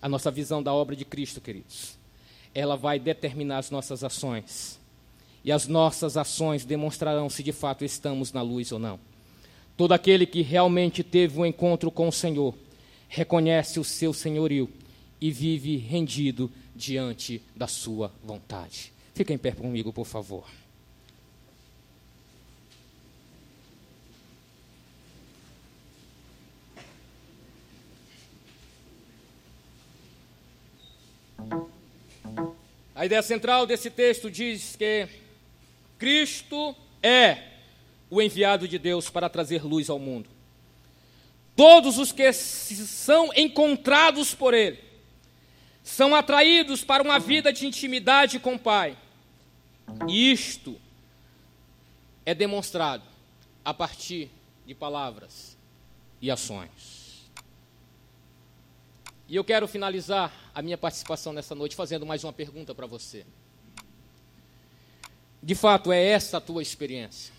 A nossa visão da obra de Cristo, queridos, ela vai determinar as nossas ações. E as nossas ações demonstrarão se de fato estamos na luz ou não. Todo aquele que realmente teve um encontro com o Senhor, reconhece o seu senhorio e vive rendido diante da sua vontade. Fica em pé comigo, por favor. A ideia central desse texto diz que Cristo é o enviado de Deus para trazer luz ao mundo. Todos os que são encontrados por Ele são atraídos para uma vida de intimidade com o Pai. E isto é demonstrado a partir de palavras e ações. E eu quero finalizar a minha participação nessa noite fazendo mais uma pergunta para você. De fato, é essa a tua experiência?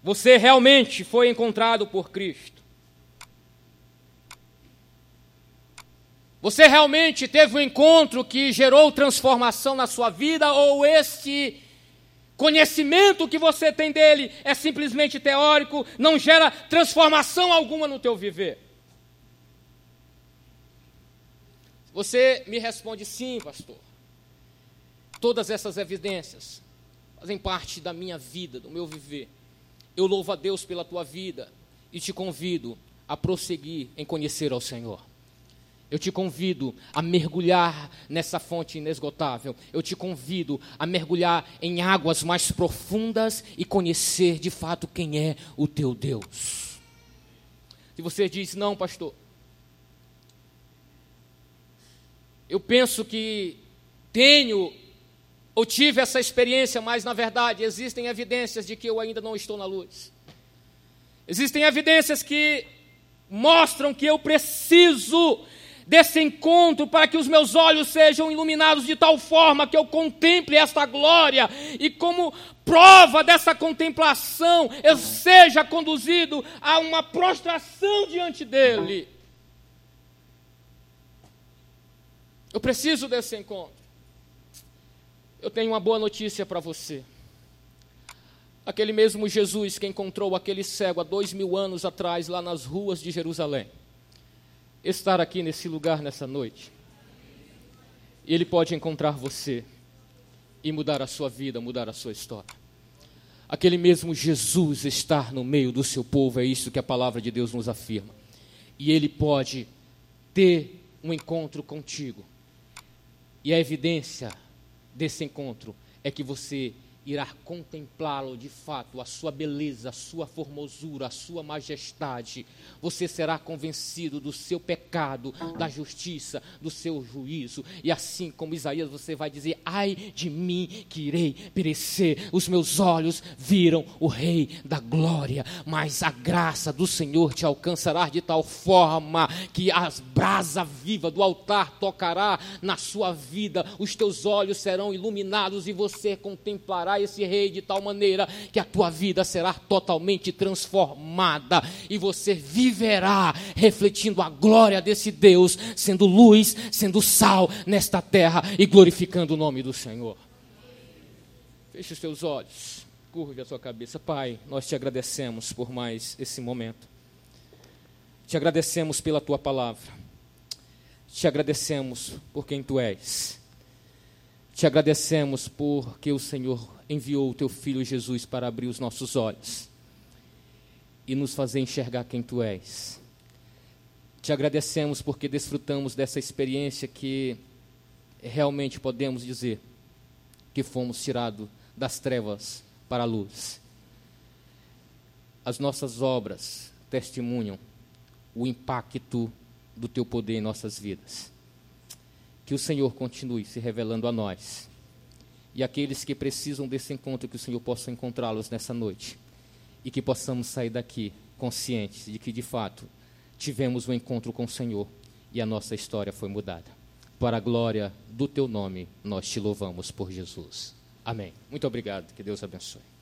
Você realmente foi encontrado por Cristo? Você realmente teve um encontro que gerou transformação na sua vida ou este conhecimento que você tem dele é simplesmente teórico, não gera transformação alguma no teu viver? Você me responde sim, pastor. Todas essas evidências fazem parte da minha vida, do meu viver. Eu louvo a Deus pela tua vida e te convido a prosseguir em conhecer ao Senhor. Eu te convido a mergulhar nessa fonte inesgotável. Eu te convido a mergulhar em águas mais profundas e conhecer de fato quem é o teu Deus. Se você diz, não, pastor, eu penso que tenho ou tive essa experiência, mas na verdade existem evidências de que eu ainda não estou na luz. Existem evidências que mostram que eu preciso desse encontro para que os meus olhos sejam iluminados de tal forma que eu contemple esta glória e como prova dessa contemplação eu seja conduzido a uma prostração diante dele. Eu preciso desse encontro. Eu tenho uma boa notícia para você. Aquele mesmo Jesus que encontrou aquele cego há dois mil anos atrás, lá nas ruas de Jerusalém, estar aqui nesse lugar nessa noite. E Ele pode encontrar você e mudar a sua vida, mudar a sua história. Aquele mesmo Jesus estar no meio do seu povo, é isso que a palavra de Deus nos afirma. E Ele pode ter um encontro contigo e a evidência desse encontro é que você irá contemplá-lo de fato, a sua beleza, a sua formosura, a sua majestade. Você será convencido do seu pecado, da justiça, do seu juízo. E assim como Isaías, você vai dizer: Ai de mim que irei perecer. Os meus olhos viram o Rei da glória, mas a graça do Senhor te alcançará de tal forma que as brasa viva do altar tocará na sua vida, os teus olhos serão iluminados e você contemplará esse rei de tal maneira que a tua vida será totalmente transformada e você viverá refletindo a glória desse Deus, sendo luz, sendo sal nesta terra e glorificando o nome do Senhor. Feche os teus olhos, curve a sua cabeça. Pai, nós te agradecemos por mais esse momento. Te agradecemos pela tua palavra. Te agradecemos por quem tu és. Te agradecemos porque o Senhor enviou o teu filho Jesus para abrir os nossos olhos e nos fazer enxergar quem tu és. Te agradecemos porque desfrutamos dessa experiência que realmente podemos dizer que fomos tirados das trevas para a luz. As nossas obras testemunham o impacto do teu poder em nossas vidas. Que o Senhor continue se revelando a nós. E aqueles que precisam desse encontro, que o Senhor possa encontrá-los nessa noite. E que possamos sair daqui conscientes de que, de fato, tivemos um encontro com o Senhor e a nossa história foi mudada. Para a glória do teu nome, nós te louvamos por Jesus. Amém. Muito obrigado. Que Deus abençoe.